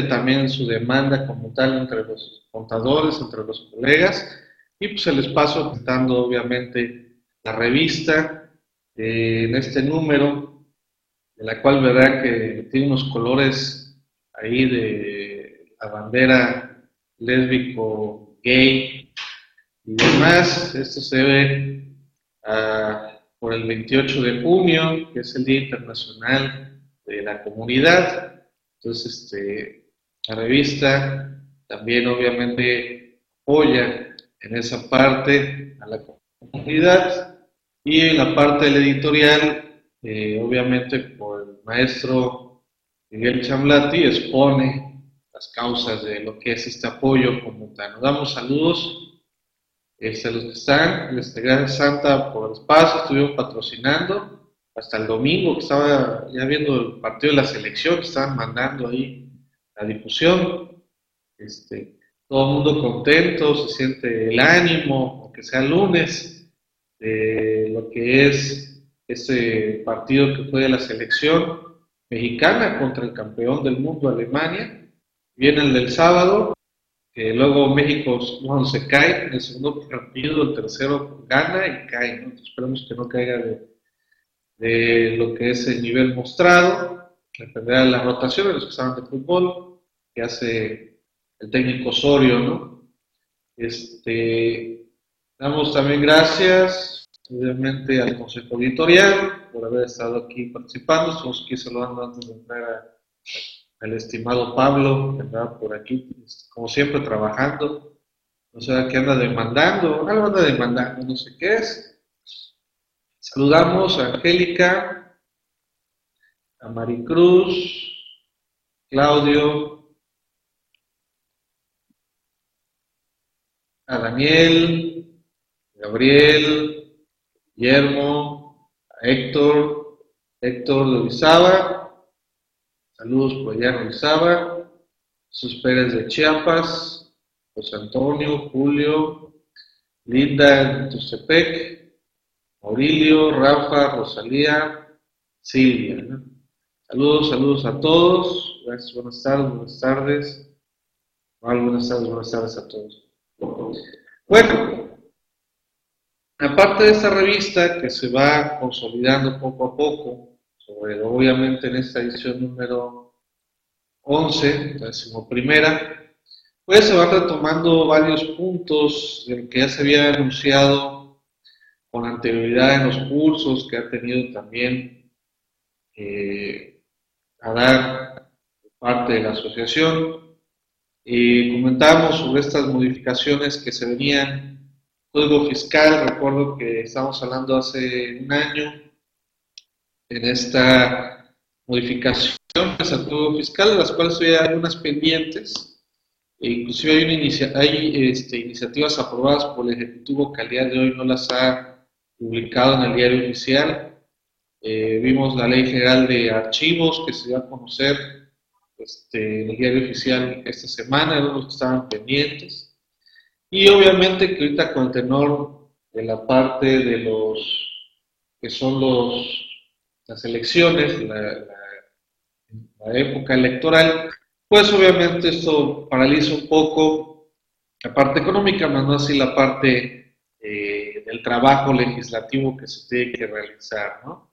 también su demanda como tal entre los contadores, entre los colegas, y pues se les paso presentando obviamente la revista eh, en este número, de la cual verá que tiene unos colores ahí de la bandera lésbico, gay y demás. Esto se ve ah, por el 28 de junio, que es el Día Internacional de la Comunidad. Entonces, este, la revista también obviamente apoya en esa parte a la comunidad y en la parte del editorial, eh, obviamente por el maestro Miguel Chamlati, expone las causas de lo que es este apoyo. Nos damos saludos. A los que están, les gracias Santa por el espacio, estuvimos patrocinando. Hasta el domingo que estaba ya viendo el partido de la selección, que estaban mandando ahí la difusión. Este, todo el mundo contento, se siente el ánimo, aunque sea lunes, de lo que es ese partido que fue de la selección mexicana contra el campeón del mundo, Alemania. Viene el del sábado, luego México no se cae en el segundo partido, el tercero gana y cae. esperemos que no caiga de, de, lo que es el nivel mostrado. Dependerá de las rotaciones, los que saben de fútbol, que hace el técnico Osorio, ¿no? Este, damos también gracias, obviamente, al Consejo Editorial por haber estado aquí participando. Estamos aquí saludando antes de entrar al estimado Pablo, que andaba por aquí, pues, como siempre, trabajando. No sé qué anda demandando, algo anda demandando, no sé qué es. Saludamos a Angélica, a Maricruz, Claudio, a Daniel, Gabriel, Guillermo, a Héctor, Héctor de Orizaba, saludos por allá en Orizaba, sus Pérez de Chiapas, José Antonio, Julio, Linda en Tustepec, Aurilio, Rafa, Rosalía, Silvia. Saludos, saludos a todos. Gracias, buenas tardes, buenas tardes. buenas tardes, buenas tardes a todos. Bueno, aparte de esta revista que se va consolidando poco a poco, sobre obviamente en esta edición número 11, la primera, pues se van retomando varios puntos del que ya se había anunciado con anterioridad en los cursos que ha tenido también eh, a dar parte de la asociación. Y comentábamos sobre estas modificaciones que se venían. Código fiscal, recuerdo que estamos hablando hace un año en esta modificación al código fiscal, de las cuales hay algunas pendientes. E inclusive hay, una hay este, iniciativas aprobadas por el Ejecutivo que al día de hoy no las ha publicado en el diario oficial eh, vimos la Ley General de Archivos que se dio a conocer este, en el diario oficial esta semana, los que estaban pendientes. Y obviamente que ahorita con el tenor de la parte de los que son los, las elecciones, la, época electoral, pues obviamente esto paraliza un poco la parte económica, más no así la parte eh, del trabajo legislativo que se tiene que realizar, ¿no?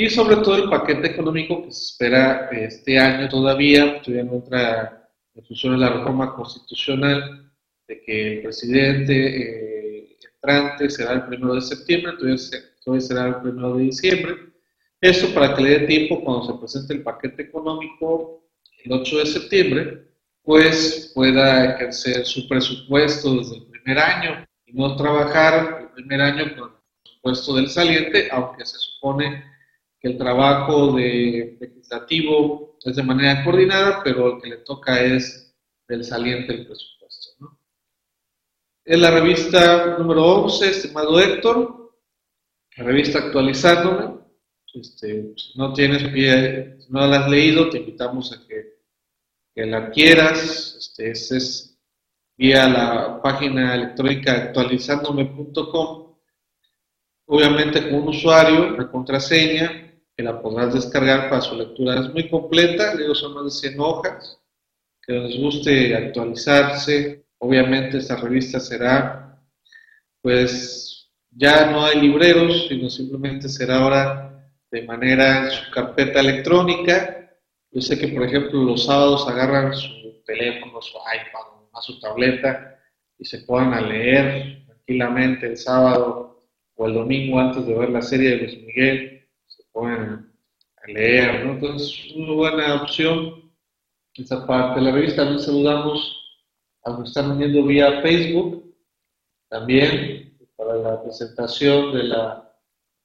Y sobre todo el paquete económico que se espera este año todavía, todavía no entra en función de la reforma constitucional, de que el presidente eh, entrante será el primero de septiembre, todavía será el primero de diciembre. Esto para que le dé tiempo cuando se presente el paquete económico el 8 de septiembre, pues pueda ejercer su presupuesto desde el primer año y no trabajar el primer año con el presupuesto del saliente, aunque se supone que el trabajo de legislativo es de manera coordinada, pero el que le toca es del saliente del presupuesto. ¿no? Es la revista número 11, estimado Héctor, la revista actualizándome. Este, si no tienes pie, si no la has leído, te invitamos a que, que la adquieras. Este, es vía la página electrónica actualizándome.com. Obviamente con un usuario, la contraseña, la podrás descargar para su lectura. Es muy completa, digo, son más de 100 hojas. que les guste actualizarse. Obviamente esta revista será, pues ya no hay libreros, sino simplemente será ahora de manera en su carpeta electrónica. Yo sé que, por ejemplo, los sábados agarran su teléfono, su iPad, su tableta y se puedan a leer tranquilamente el sábado o el domingo antes de ver la serie de Luis Miguel, a leer, ¿no? Entonces, una buena opción esa parte. La revista también saludamos a los que están uniendo vía Facebook, también para la presentación de, la,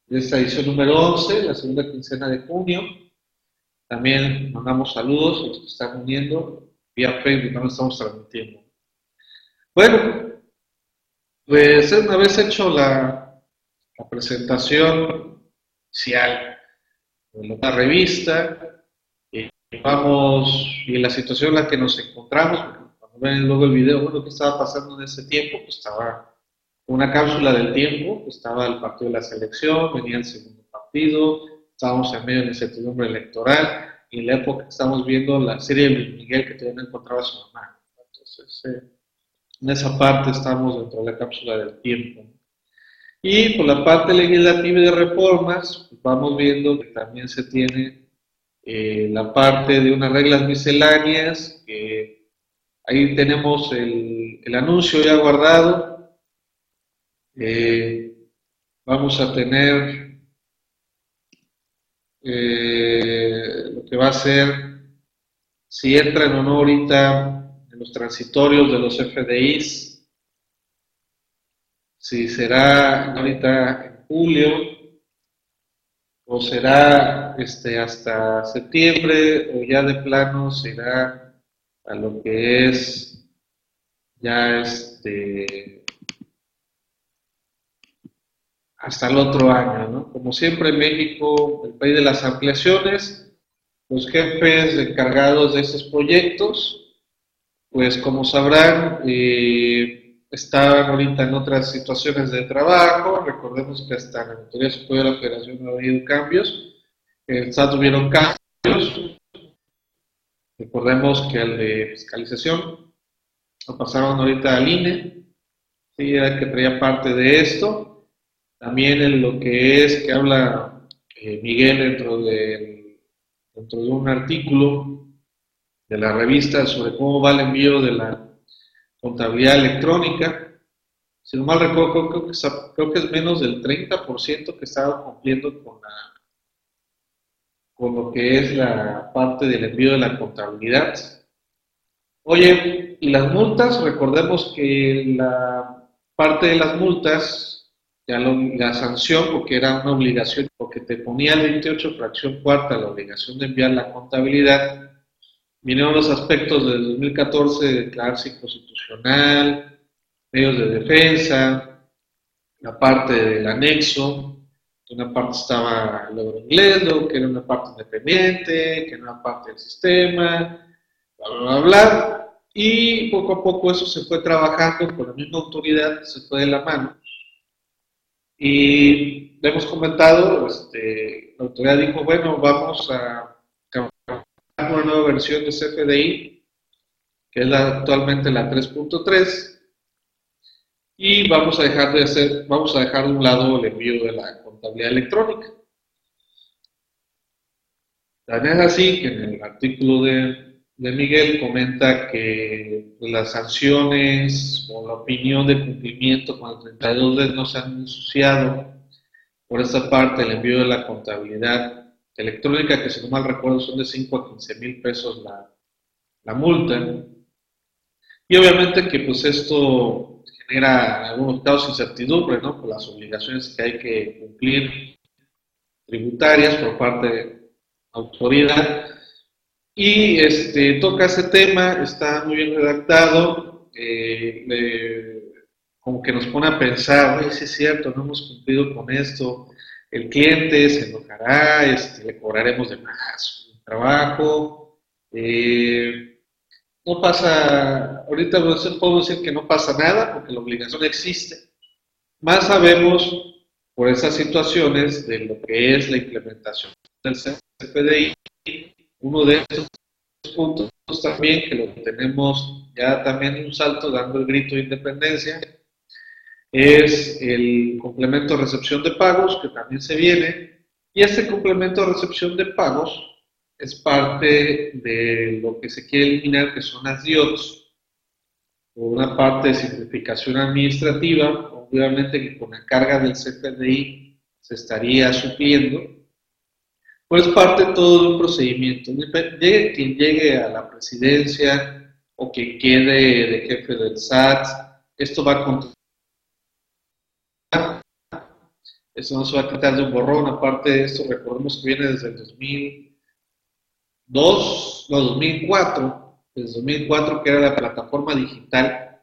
de esta edición número 11, la segunda quincena de junio. También mandamos saludos a los que están uniendo vía Facebook, no estamos transmitiendo. Bueno, pues una vez hecho la, la presentación inicial de la revista, y vamos, y la situación en la que nos encontramos, cuando ven luego el video, bueno, ¿qué estaba pasando en ese tiempo? Pues estaba una cápsula del tiempo, estaba el partido de la selección, venía el segundo partido, estábamos en medio de incertidumbre electoral, y en la época que estamos viendo la serie de Miguel que todavía no encontraba a su mamá. Entonces, eh, en esa parte estamos dentro de la cápsula del tiempo. Y por la parte legislativa de reformas, vamos viendo que también se tiene eh, la parte de unas reglas misceláneas, ahí tenemos el, el anuncio ya guardado. Eh, vamos a tener eh, lo que va a ser, si entra en honor ahorita en los transitorios de los FDIs, si será ahorita en julio o será este, hasta septiembre o ya de plano será a lo que es ya este hasta el otro año, ¿no? Como siempre México, el país de las ampliaciones, los jefes encargados de esos proyectos pues como sabrán, eh, están ahorita en otras situaciones de trabajo. Recordemos que hasta la Autoridad Superior de la Federación ha habido cambios. En SAT tuvieron cambios. Recordemos que el de fiscalización lo pasaron ahorita al INE, sí, era que traía parte de esto. También en lo que es que habla eh, Miguel dentro de, dentro de un artículo de la revista sobre cómo va el envío de la contabilidad electrónica. Si no mal recuerdo, creo que, creo que es menos del 30% que estaba cumpliendo con, la, con lo que es la parte del envío de la contabilidad. Oye, y las multas, recordemos que la parte de las multas, ya la sanción, porque era una obligación, porque te ponía el 28 fracción cuarta la obligación de enviar la contabilidad, vinieron los aspectos del 2014 de declararse inconstitucional, medios de defensa, la parte del anexo, una parte estaba el inglés, que era una parte independiente, que era una parte del sistema, bla, bla, bla, Y poco a poco eso se fue trabajando con la misma autoridad, se fue de la mano. Y hemos comentado, este, la autoridad dijo, bueno, vamos a nueva versión de CFDI, que es actualmente la 3.3, y vamos a dejar de hacer, vamos a dejar de un lado el envío de la contabilidad electrónica. También es así que en el artículo de, de Miguel comenta que las sanciones o la opinión de cumplimiento con el 32 no se han ensuciado por esa parte el envío de la contabilidad electrónica, que si no mal recuerdo son de 5 a 15 mil pesos la, la, multa. Y obviamente que pues esto genera en algunos casos incertidumbre, ¿no? Por las obligaciones que hay que cumplir tributarias por parte de la autoridad. Y este, toca ese tema, está muy bien redactado, eh, como que nos pone a pensar, si es cierto, no hemos cumplido con esto, el cliente se enojará, este, le cobraremos de más trabajo. Eh, no pasa, ahorita puedo decir que no pasa nada porque la obligación existe. Más sabemos por esas situaciones de lo que es la implementación del CPDI. Uno de esos puntos también que lo tenemos ya también un salto dando el grito de independencia es el complemento de recepción de pagos que también se viene y este complemento de recepción de pagos es parte de lo que se quiere eliminar que son las DIOTs por una parte de simplificación administrativa obviamente que con la carga del CFDI se estaría supliendo pues parte todo un procedimiento. Quien llegue a la presidencia o quien quede de jefe del SAT, esto va a Esto no se va a quitar de un borrón. Aparte de esto, recordemos que viene desde el 2002, no, 2004, desde 2004 que era la plataforma digital.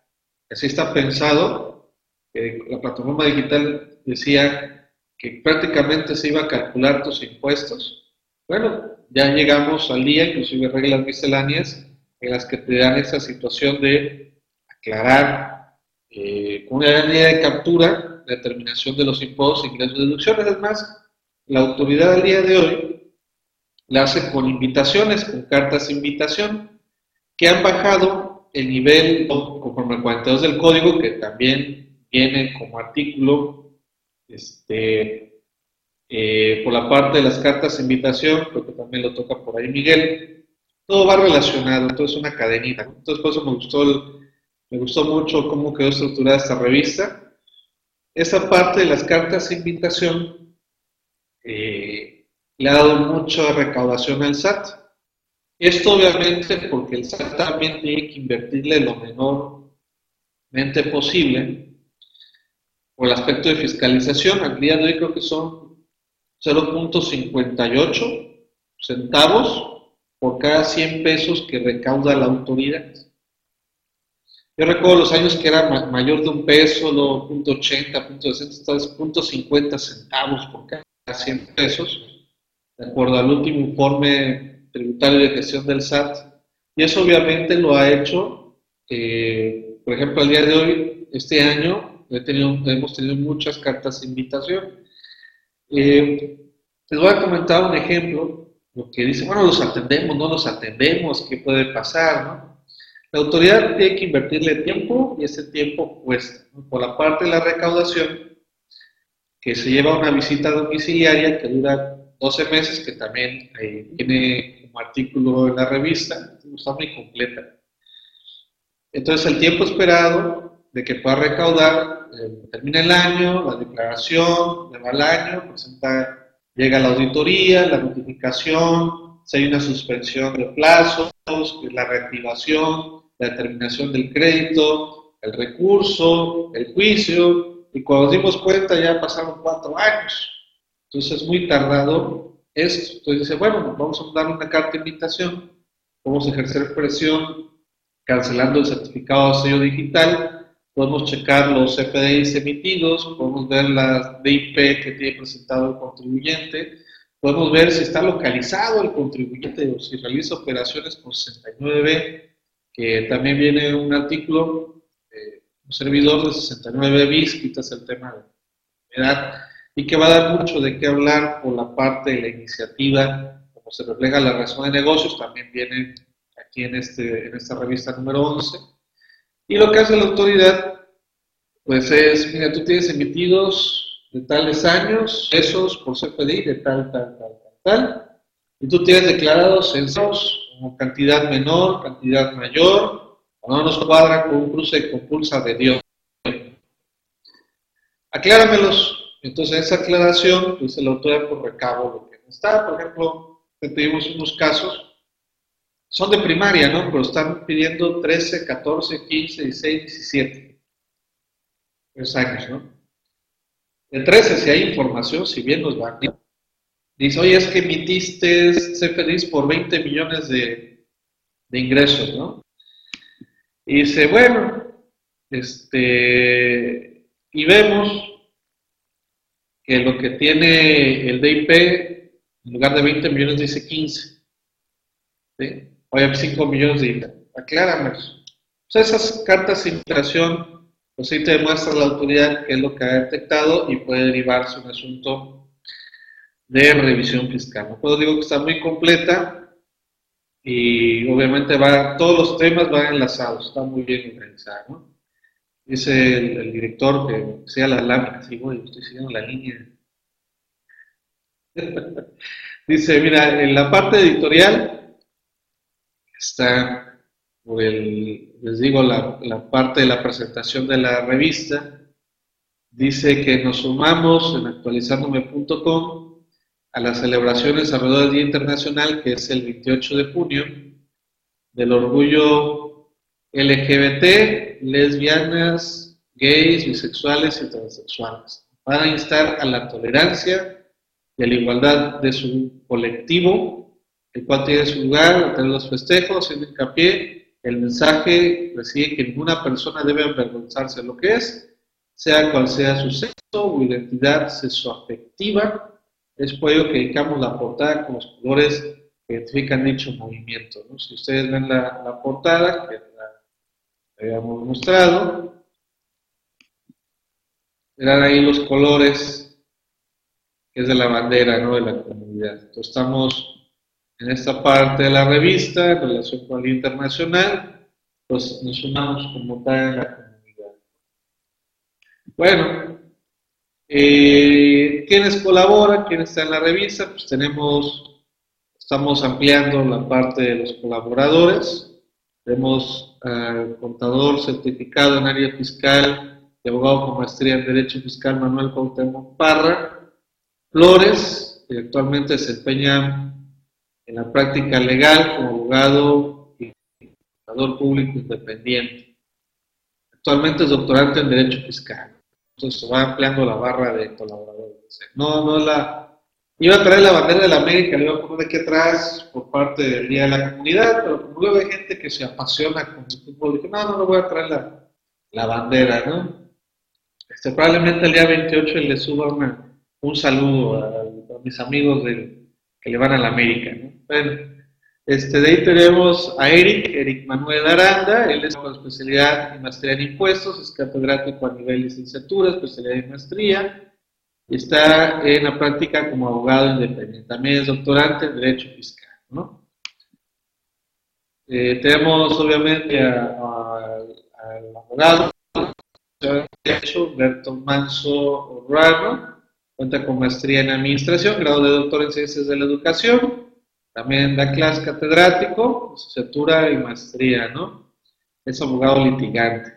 Así está pensado, la plataforma digital decía que prácticamente se iba a calcular tus impuestos. Bueno, ya llegamos al día, inclusive reglas misceláneas, en las que te dan esa situación de aclarar eh, con una línea de captura determinación de los impuestos, ingresos y deducciones. Además, la autoridad al día de hoy la hace con invitaciones, con cartas de invitación, que han bajado el nivel conforme al 42 del código, que también viene como artículo este, eh, por la parte de las cartas de invitación, creo que también lo toca por ahí Miguel, todo va relacionado, entonces una cadenita. Entonces por eso me gustó, me gustó mucho cómo quedó estructurada esta revista. Esa parte de las cartas de invitación eh, le ha dado mucha recaudación al SAT. Esto obviamente porque el SAT también tiene que invertirle lo menormente posible por el aspecto de fiscalización. Al día de hoy creo que son 0.58 centavos por cada 100 pesos que recauda la autoridad. Yo recuerdo los años que era mayor de un peso, lo .80, .60, .50 centavos por cada 100 pesos, de acuerdo al último informe tributario de gestión del SAT. Y eso obviamente lo ha hecho, eh, por ejemplo, al día de hoy, este año, hemos tenido muchas cartas de invitación. Eh, les voy a comentar un ejemplo, lo que dice, bueno, los atendemos, no los atendemos, ¿qué puede pasar? No? La autoridad tiene que invertirle tiempo y ese tiempo cuesta. Por la parte de la recaudación, que se lleva una visita domiciliaria que dura 12 meses, que también eh, tiene como artículo en la revista, está muy completa. Entonces, el tiempo esperado de que pueda recaudar eh, termina el año, la declaración, le va el año, llega la auditoría, la notificación, si hay una suspensión de plazos, la reactivación, la determinación del crédito, el recurso, el juicio, y cuando nos dimos cuenta ya pasaron cuatro años. Entonces es muy tardado esto. Entonces dice, bueno, vamos a dar una carta de invitación, vamos a ejercer presión cancelando el certificado de sello digital podemos checar los FDIs emitidos, podemos ver la DIP que tiene presentado el contribuyente, podemos ver si está localizado el contribuyente o si realiza operaciones con 69B, que también viene un artículo, eh, un servidor de 69 bis, quitas el tema de edad, y que va a dar mucho de qué hablar por la parte de la iniciativa, como se refleja la razón de negocios, también viene aquí en, este, en esta revista número 11 y lo que hace la autoridad, pues es, mira, tú tienes emitidos de tales años, esos por CFDI de tal, tal, tal, tal, tal, y tú tienes declarados censos cantidad menor, cantidad mayor, o no nos cuadra con un cruce con pulsa de Dios. Acláramelos. Entonces, esa aclaración, pues el autor por recabo lo que está. Por ejemplo, tuvimos unos casos son de primaria, ¿no? Pero están pidiendo 13, 14, 15, 16, 17. Tres años, ¿no? De 13, si hay información, si bien nos va. Dice, oye, es que emitiste CFDIs por 20 millones de, de ingresos, ¿no? Y dice, bueno, este, y vemos que lo que tiene el DIP, en lugar de 20 millones, dice 15. ¿sí? Oye, 5 millones de aclárame. Pues esas cartas de inflación, pues sí te demuestra la autoridad qué es lo que ha detectado y puede derivarse un asunto de revisión fiscal. No puedo digo que está muy completa, y obviamente va, todos los temas van enlazados, está muy bien organizado. ¿no? Dice el, director que sea la lámina, digo, estoy siguiendo la línea. Dice, mira, en la parte editorial está, por el, les digo, la, la parte de la presentación de la revista, dice que nos sumamos en actualizandome.com a las celebraciones alrededor del Día Internacional, que es el 28 de junio, del orgullo LGBT, lesbianas, gays, bisexuales y transexuales, para instar a la tolerancia y a la igualdad de su colectivo, el cual tiene su lugar entre los festejos, en hincapié, el mensaje recibe que ninguna persona debe avergonzarse de lo que es, sea cual sea su sexo o identidad sexoafectiva, es por ello que dedicamos la portada con los colores que identifican dicho movimiento. Si ustedes ven la, portada, que la habíamos mostrado, verán ahí los colores que es de la bandera de la comunidad. Entonces estamos en esta parte de la revista en relación con el internacional, pues nos sumamos como tal en la comunidad. Bueno, eh, ¿Quiénes colaboran? ¿Quiénes están en la revista? Pues tenemos, estamos ampliando la parte de los colaboradores. Tenemos al contador certificado en área fiscal y abogado con maestría en Derecho Fiscal Manuel Cuauhtémoc Parra. Flores, que actualmente se desempeña en la práctica legal como abogado y contador público independiente. Actualmente es doctorante en Derecho Fiscal. Entonces se va ampliando la barra de colaboradores. No, no la... Iba a traer la bandera de la América, le iba a poner aquí atrás por parte del Día de la Comunidad, pero luego hay gente que se apasiona con el fútbol, dije, no, no, no voy a traer la, la bandera, ¿no? Este, probablemente el día 28 le suba un saludo a, mis amigos que le van a la América, ¿no? Bueno, este, de ahí tenemos a Eric, Eric Manuel Aranda, él es con especialidad en maestría en impuestos, es catedrático a nivel licenciatura, especialidad en maestría, y está en la práctica como abogado independiente. También es doctorante en Derecho Fiscal. ¿no? Eh, tenemos obviamente al abogado de Derecho, Humberto Manso Orrano, cuenta con maestría en Administración, grado de doctor en Ciencias de la Educación, también da clase catedrático, licenciatura y maestría, ¿no? Es abogado litigante.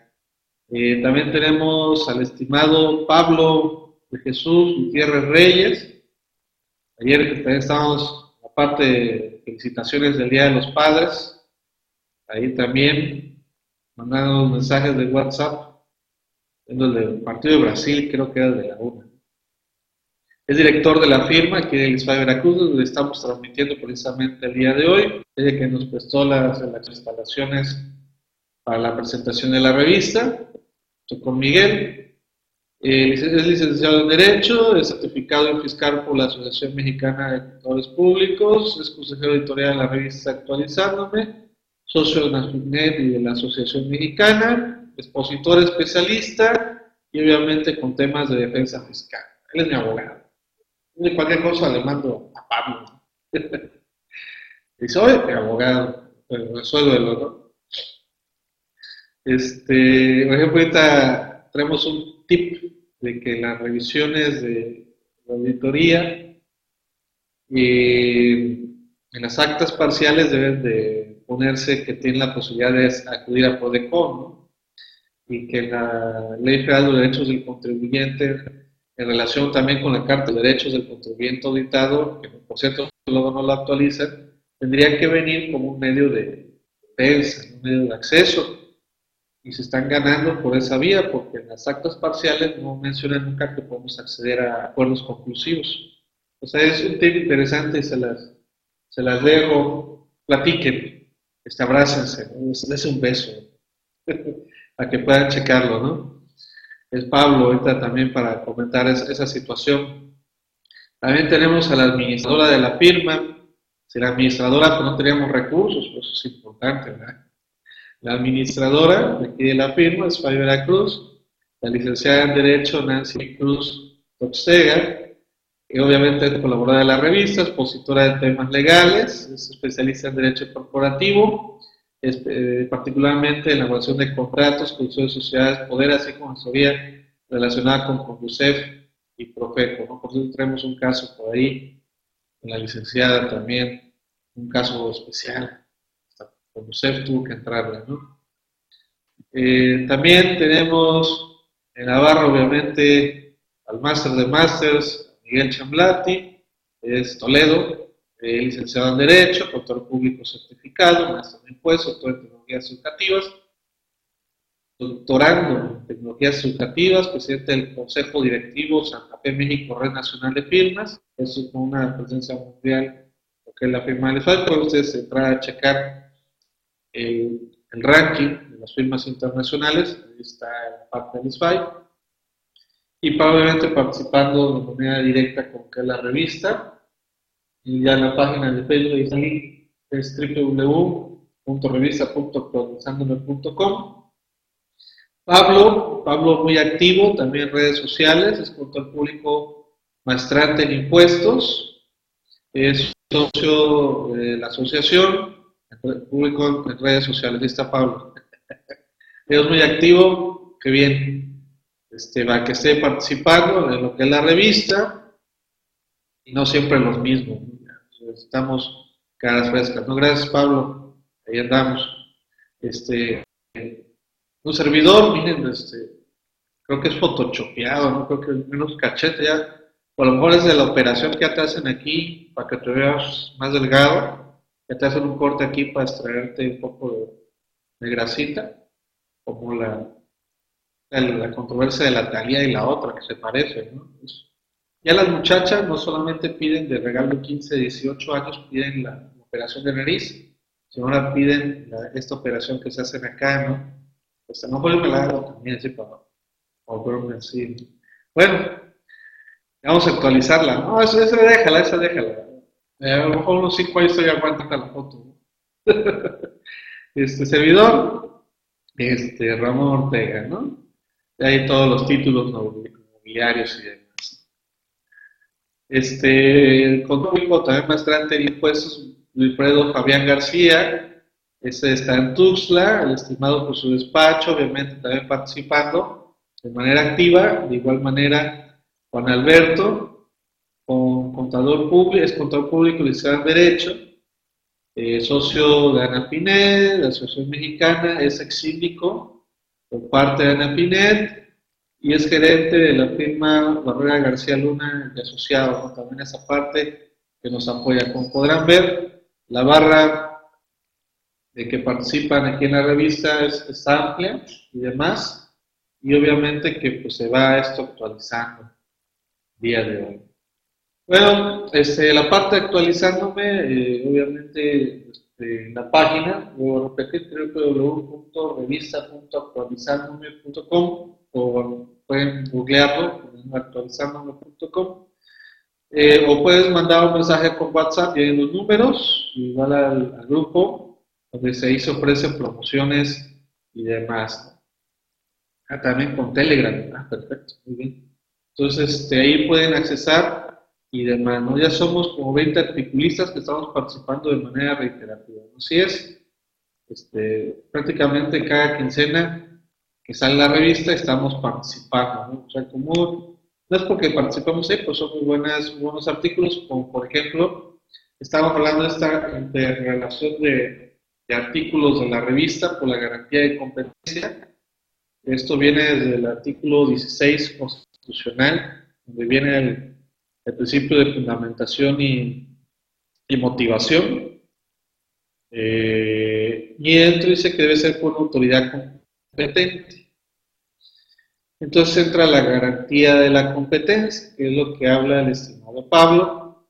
Eh, también tenemos al estimado Pablo de Jesús Gutiérrez Reyes. Ayer también estábamos, aparte de felicitaciones del Día de los Padres, ahí también mandando mensajes de WhatsApp, el del Partido de Brasil, creo que era de la UNA. Es director de la firma aquí en el Veracruz, donde estamos transmitiendo precisamente el día de hoy. Ella que nos prestó las, instalaciones para la presentación de la revista, Estoy con Miguel. Eh, es licenciado en Derecho, es certificado en fiscal por la Asociación Mexicana de Contadores Públicos, es consejero editorial de la revista Actualizándome, socio de NASFINET y de la Asociación Mexicana, expositor especialista y obviamente con temas de defensa fiscal. Él es mi abogado de cualquier cosa le mando a Pablo. Dice, oye, abogado, pero resuélvelo, ¿no? Este, por ejemplo, ahorita traemos un tip de que las revisiones de la auditoría y en las actas parciales deben de ponerse que tienen la posibilidad de acudir a PRODECON, ¿no? Y que la Ley Federal de Derechos del Contribuyente en relación también con la Carta de Derechos del Contribuyente Auditado, que por cierto luego no la actualizan, tendría que venir como un medio de defensa, un medio de acceso, y se están ganando por esa vía, porque en las actas parciales no mencionan nunca que podemos acceder a acuerdos conclusivos. O sea, es un tema interesante se las, se las dejo, platiquen, este, abrácense, les un beso, para que puedan checarlo, ¿no? Es Pablo ahorita también para comentar esa, situación. También tenemos a la administradora de la firma. Si la administradora pues, no teníamos recursos, pues es importante, ¿verdad? La administradora de aquí de la firma es Fabiola Cruz, la licenciada en Derecho Nancy Cruz Toxega, obviamente es colaboradora de la revista, expositora de temas legales, es especialista en derecho corporativo, eh, particularmente en la elaboración de contratos, construcción de sociedades, poder, así como asesoría relacionada con Conducef y Profeco. Por eso tenemos un caso por ahí, con la licenciada también, un caso especial. Conducef tuvo que entrarle. Eh, también tenemos en Navarra, obviamente, al máster de másters, Miguel Chamblati, es Toledo, licenciado en Derecho, doctor público certificado, maestro en impuestos, doctor en tecnologías educativas, doctorando en tecnologías educativas, presidente del Consejo Directivo Santa Fe México Red Nacional de Firmas, es una presencia mundial, lo que es la firma FAI, pueden ustedes entrar a checar el, ranking de las firmas internacionales, ahí está parte del SFI, y probablemente participando de manera directa con que la revista, y ya en la página de Facebook es www.revista.actualizandome.com. Pablo, Pablo muy activo también redes sociales, es contador público maestrante en impuestos, es socio de la asociación, público en redes sociales, ahí está Pablo. Es muy activo, qué bien, este, va que esté participando en lo que es la revista, y no siempre los mismos. Estamos caras frescas. ¿no? Gracias, Pablo. Ahí andamos. Este, un servidor, miren, este, creo que es photoshopeado, ¿no? Creo que menos cachete ya. O a lo mejor es de la operación que ya te hacen aquí para que te veas más delgado. Ya te hacen un corte aquí para extraerte un poco de, grasita, como la, la, controversia de la talía y la otra que se parece, ¿no? Ya las muchachas no solamente piden de regalo 15, 18 años, piden la operación de nariz, sino ahora piden esta operación que se hace acá, ¿no? Pues a lo mejor me la hago también, para volverme así. Bueno, vamos a actualizarla. No, esa, esa déjala, esa déjala. Eh, a lo mejor unos 5 años ya aguanta la foto. este servidor, este Ramón Ortega, ¿no? Y ahí todos los títulos nobiliarios y demás. Este, con público también más grande en impuestos, Wilfredo Fabián García, ese está en Tuxtla, el estimado por su despacho, obviamente también participando de manera activa, de igual manera Juan Alberto, con contador público, es contador público licenciado en Derecho, eh, socio de Ana Pinet, la Asociación Mexicana, es ex síndico por parte de Ana Pinet, y es gerente de la firma Barrera García Luna de Asociados, también esa parte que nos apoya. Como podrán ver, la barra de que participan aquí en la revista es, amplia y demás, y obviamente que pues, se va esto actualizando día de hoy. Bueno, este, la parte actualizándome, eh, obviamente este, la página, voy a repetir, www.revista.actualizándome.com o pueden googlearlo, actualizandome.com, eh, o puedes mandar un mensaje por WhatsApp hay los números, igual al, grupo, donde se hizo ofrecen promociones y demás. Ah, también con Telegram, ah, perfecto, muy bien. Entonces, este, ahí pueden accesar y demás, ¿no? Ya somos como 20 articulistas que estamos participando de manera reiterativa, Así es, este, prácticamente cada quincena que sale la revista, estamos participando, ¿no? O sea, como, no es porque participamos ahí, pues son muy buenas, buenos artículos, como por ejemplo, estamos hablando de esta de relación de, de artículos de la revista por la garantía de competencia. Esto viene desde el artículo 16 constitucional, donde viene el, el principio de fundamentación y, y motivación. Eh, y dentro dice que debe ser por autoridad Entonces entra la garantía de la competencia, que es lo que habla el estimado Pablo.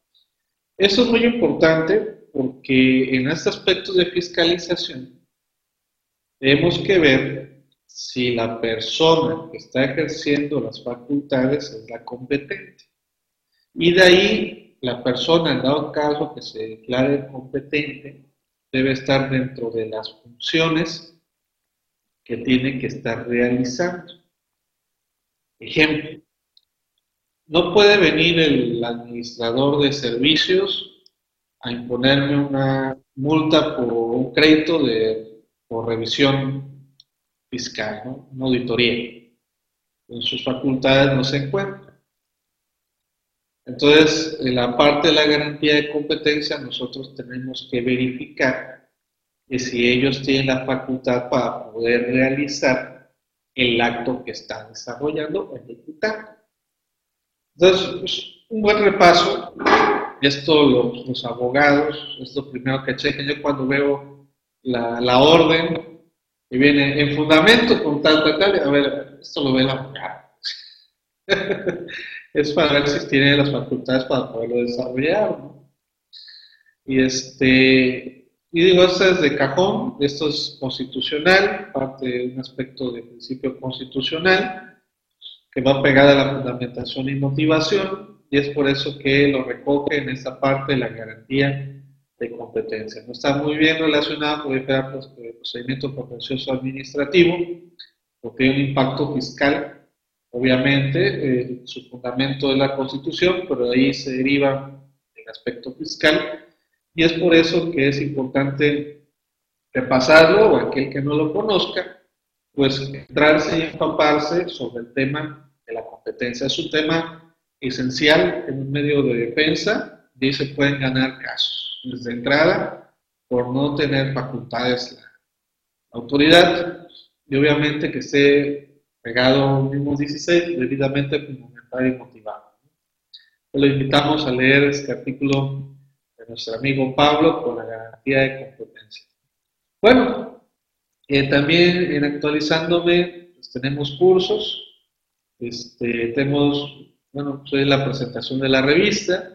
Eso es muy importante porque en este aspecto de fiscalización tenemos que ver si la persona que está ejerciendo las facultades es la competente. Y de ahí la persona, en dado caso que se declare competente, debe estar dentro de las funciones que tiene que estar realizando. Ejemplo, no puede venir el administrador de servicios a imponerme una multa por un crédito de, por revisión fiscal, ¿no? una auditoría. En sus facultades no se encuentra. Entonces, en la parte de la garantía de competencia, nosotros tenemos que verificar que si ellos tienen la facultad para poder realizar el acto que están desarrollando o ejecutando. Entonces, pues, un buen repaso. Esto los, los abogados, esto primero que chequen, yo cuando veo la, orden y viene en fundamento con tal, tal, tal, a ver, esto lo ve el abogado. es para ver si tiene las facultades para poderlo desarrollar. ¿no? Y este, y digo, esto es de cajón, esto es constitucional, parte de un aspecto de principio constitucional que va pegada a la fundamentación y motivación, y es por eso que lo recoge en esta parte de la garantía de competencia. No está muy bien relacionado con el procedimiento contencioso administrativo, porque tiene un impacto fiscal, obviamente, eh, su fundamento de la Constitución, pero de ahí se deriva el aspecto fiscal, y es por eso que es importante repasarlo, o aquel que no lo conozca, pues entrarse y empaparse sobre el tema de la competencia. Es un tema esencial en un medio de defensa y se pueden ganar casos. Desde entrada, por no tener facultades la autoridad y obviamente que esté pegado mismo 16 debidamente fundamentado y motivado. Lo invitamos a leer este artículo nuestro amigo Pablo con la garantía de competencia. Bueno, eh, también en actualizándome, pues, tenemos cursos, este, tenemos, bueno, soy la presentación de la revista.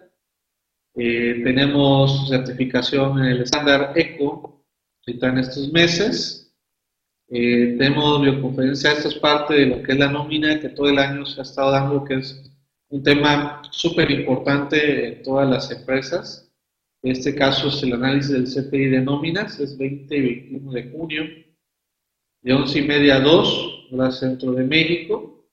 Eh, tenemos certificación en el estándar ECO, ahorita en estos meses. Eh, tenemos bioconferencia, esto es parte de lo que es la nómina que todo el año se ha estado dando, que es un tema súper importante en todas las empresas. En este caso es el análisis del CPI de nóminas, es 20 y 21 de junio, de 11 y media a 2, hora centro de México.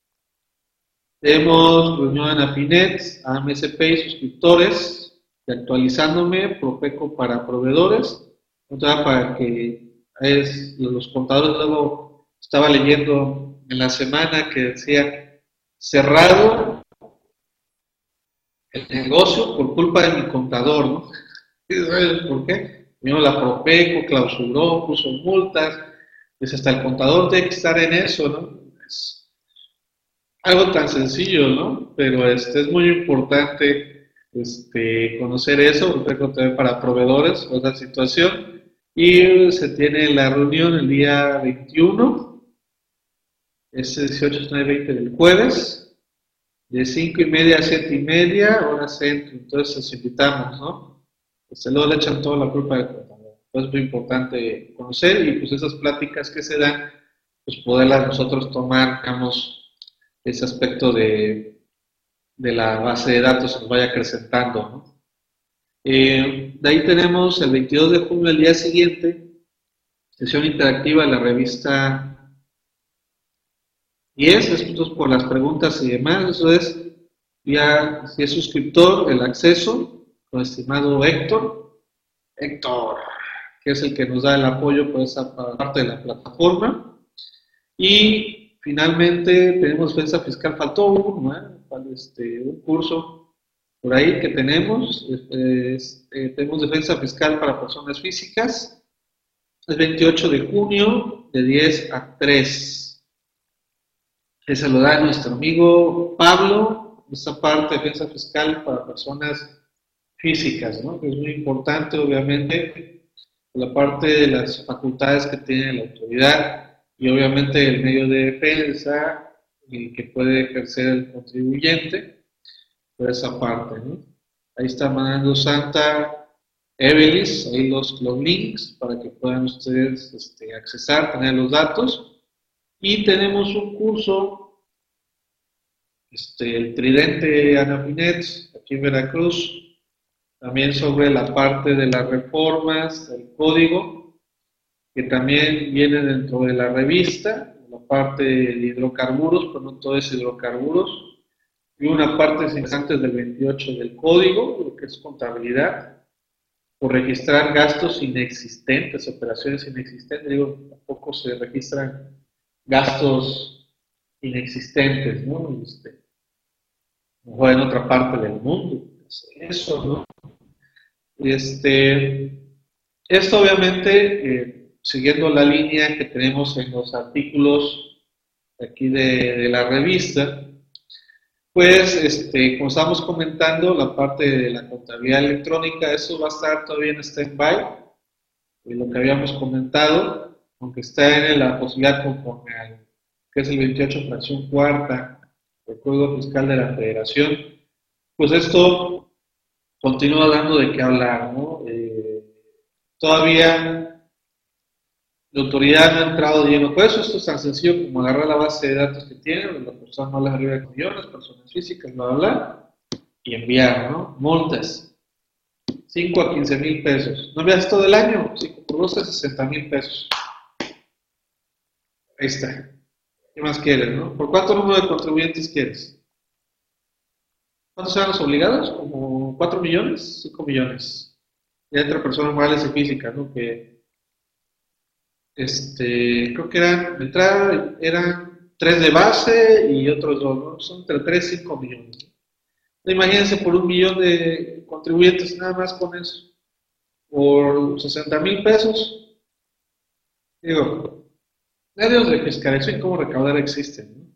Tenemos reunión en Afinet, AMSP y suscriptores, y actualizándome, Profeco para proveedores, otra para que es, los contadores luego estaba leyendo en la semana que decía cerrado el negocio por culpa de mi contador, ¿no? ¿Sabes por qué? Vino la Profeco, clausuró, puso multas, pues hasta el contador tiene que estar en eso, ¿no? algo tan sencillo, ¿no? Pero este, es muy importante este, conocer eso, también para proveedores, otra situación. Y se tiene la reunión el día 21, es 18, 19, 20 del jueves, de 5 y media a 7 y media, hora centro. Entonces los invitamos, ¿no? Pues luego le echan toda la culpa del contador. es muy importante conocer y pues esas pláticas que se dan, pues poderlas nosotros tomar, digamos, ese aspecto de, de la base de datos se nos vaya acrecentando. Eh, de ahí tenemos el 22 de junio, el día siguiente, sesión interactiva de la revista 10, después por las preguntas y demás, eso es, ya si es suscriptor, el acceso, con el estimado Héctor, Héctor, que es el que nos da el apoyo por esa parte de la plataforma, y Finalmente, tenemos defensa fiscal, faltó uno, este, un curso por ahí que tenemos. Eh, tenemos defensa fiscal para personas físicas. El 28 de junio, de 10 a 3. se lo da nuestro amigo Pablo, esta parte de defensa fiscal para personas físicas, ¿no? que es muy importante, obviamente, la parte de las facultades que tiene la autoridad y obviamente el medio de defensa que puede ejercer el contribuyente por esa parte. ¿no? Ahí está mandando Santa Evelis, ahí los, los links para que puedan ustedes este, accesar, tener los datos. Y tenemos un curso, este, el Tridente Anafinet, aquí en Veracruz, también sobre la parte de las reformas, del código, que también viene dentro de la revista, la parte de hidrocarburos, pero no todo es hidrocarburos. y una parte antes del 28 del código, lo que es contabilidad, por registrar gastos inexistentes, operaciones inexistentes, digo, tampoco se registran gastos inexistentes, ¿no? Este, o en otra parte del mundo, eso, ¿no? Este, esto obviamente, eh, siguiendo la línea que tenemos en los artículos aquí de la revista, pues, este, como estábamos comentando, la parte de la contabilidad electrónica, eso va a estar todavía en stand-by, lo que habíamos comentado, aunque está en la posibilidad conforme al que es el 28 fracción cuarta del Código Fiscal de la Federación, pues esto continúa dando de qué hablar, ¿no? Eh, todavía la autoridad no ha entrado lleno. Por eso esto es tan sencillo como agarrar la base de datos que tiene, las personas las arriba de millones, personas físicas, bla, bla, bla, y enviar, ¿no? Multas. 5 a 15 mil pesos. ¿No envías todo el año? 5 por 12, 60 mil pesos. Ahí está. ¿Qué más quieres, no? ¿Por cuánto número de contribuyentes quieres? ¿Cuántos eran los obligados? ¿Como 4 millones? 5 millones. Y entre personas morales y físicas, ¿no? Que este, creo que eran, de entrada eran tres de base y otros dos, ¿no? Son entre 3 y 5 millones. Imagínense por un millón de contribuyentes nada más con eso. Por 60 mil pesos. Digo, medios de fiscalización y cómo recaudar existen. ¿no?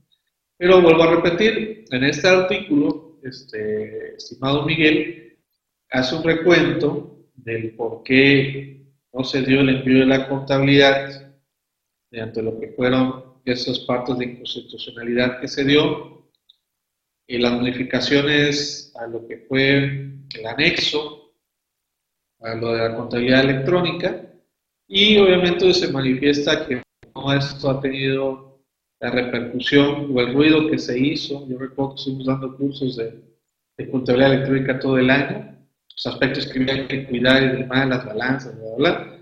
Pero vuelvo a repetir, en este artículo, este, estimado Miguel, hace un recuento del por qué no se dio el envío de la contabilidad mediante lo que fueron esos partos de inconstitucionalidad que se dio y las modificaciones a lo que fue el anexo a lo de la contabilidad electrónica y obviamente se manifiesta que no esto ha tenido la repercusión o el ruido que se hizo. Yo recuerdo que estuvimos dando cursos de, de contabilidad electrónica todo el año los aspectos que había que cuidar y demás, las balanzas, bla, bla,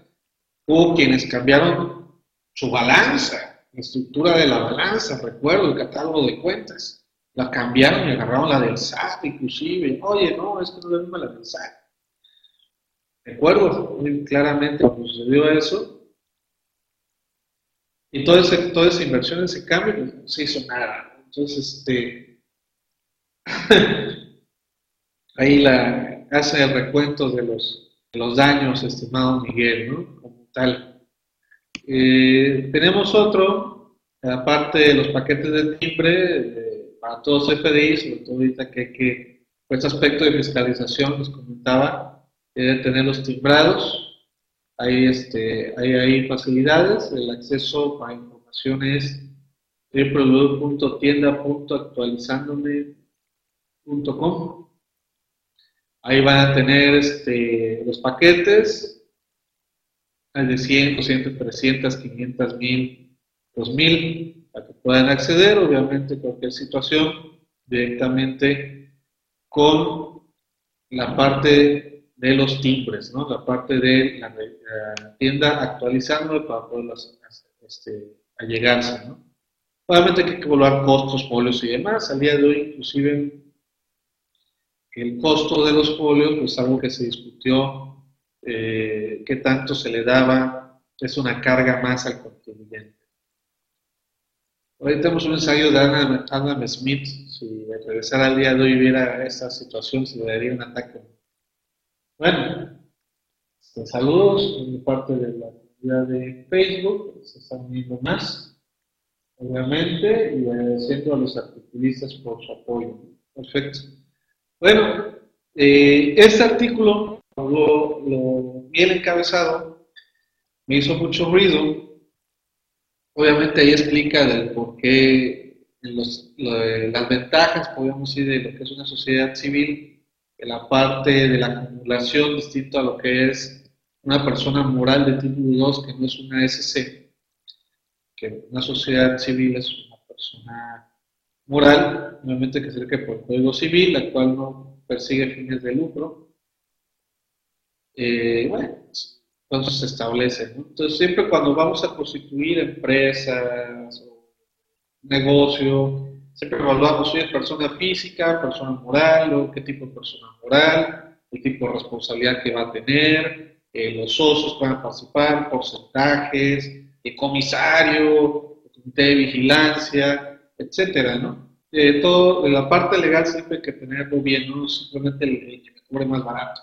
Hubo quienes cambiaron su balanza, la estructura de la balanza, recuerdo el catálogo de cuentas. La cambiaron y agarraron la del SAT, inclusive. Oye, no, es que no es la del SAT. Recuerdo muy claramente cuando sucedió eso. Y toda, toda esa inversión, ese cambio, pues, no se hizo nada. Entonces, este. ahí la, hace el recuento de los, los daños, estimado Miguel, ¿no? Como tal. Eh, tenemos otro, aparte de los paquetes de timbre, para todos FDI, sobre todo ahorita que hay que, por este aspecto de fiscalización, les comentaba, debe tener los timbrados. Hay, este, hay, hay facilidades, el acceso a información es www.tienda.actualizandome.com Ahí van a tener este, los paquetes, de 100, 200, 300, 500 mil, 2000, para que puedan acceder, obviamente, cualquier situación, directamente con la parte de los timbres, ¿no? La parte de la, tienda actualizando para poder este, allegarse, ¿no? Obviamente hay que evaluar costos, folios y demás. Al día de hoy, inclusive, el costo de los folios, pues algo que se discutió, eh, qué tanto se le daba, es una carga más al contribuyente. Ahorita tenemos un ensayo de Adam, Smith, si regresara al día de hoy viera esta situación, se le daría un ataque. Bueno, pues, saludos de parte de la comunidad de Facebook, se están uniendo más, obviamente, y agradeciendo a los articulistas por su apoyo. Perfecto. Bueno, eh, este artículo, lo, bien encabezado, me hizo mucho ruido. Obviamente ahí explica del por qué las ventajas, podemos decir, de lo que es una sociedad civil, la parte de la acumulación distinto a lo que es una persona moral de título 2, que no es una SC, que una sociedad civil es una persona moral, obviamente que se que por el Código Civil, la cual no persigue fines de lucro. Eh, bueno, entonces se establece. Entonces, siempre cuando vamos a constituir empresas negocio, Siempre evaluamos si es persona física, persona moral, o qué tipo de persona moral, el tipo de responsabilidad que va a tener, eh, los socios que van a participar, porcentajes, el comisario, el comité de vigilancia, etcétera, ¿no? Eh, todo, la parte legal siempre hay que tenerlo bien, no simplemente el, que me cobre más barato.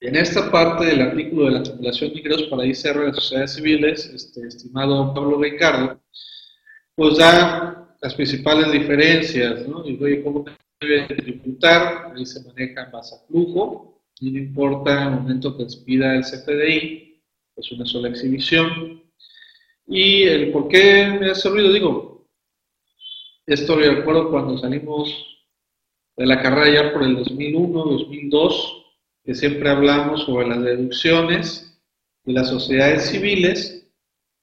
En esta parte del artículo de la acumulación de ingresos para ICR de sociedades civiles, este, estimado Pablo Ricardo, pues da las principales diferencias, ¿no? Y oye, ¿cómo debe tributar? Ahí se maneja en base a flujo, y no importa el momento que expida el CFDI, es una sola exhibición. Y el por qué me hace ruido, digo, esto lo recuerdo cuando salimos de la carrera ya por el 2001, 2002, que siempre hablamos sobre las deducciones de las sociedades civiles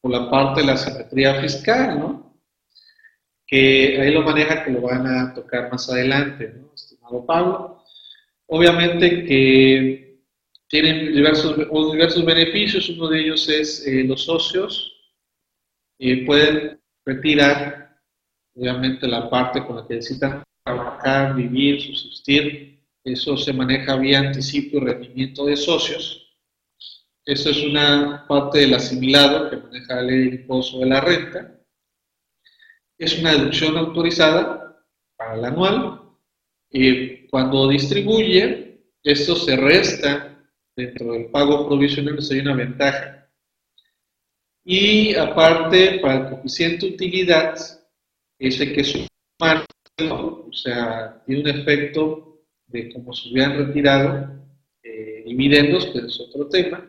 por la parte de la simetría fiscal, ¿no? Que ahí lo maneja, que lo van a tocar más adelante, estimado Pablo. Obviamente que tienen diversos, diversos beneficios, uno de ellos es eh, los socios pueden retirar, obviamente, la parte con la que necesitan trabajar, vivir, subsistir, eso se maneja vía anticipo y rendimiento de socios. Eso es una parte del asimilado que maneja la ley de impuesto de la renta es una deducción autorizada para el anual. Y cuando distribuye, esto se resta dentro del pago provisional, eso hay una ventaja. Y aparte, para el coeficiente de utilidad, ese que es o sea, tiene un efecto de como si hubieran retirado eh, dividendos, que es otro tema,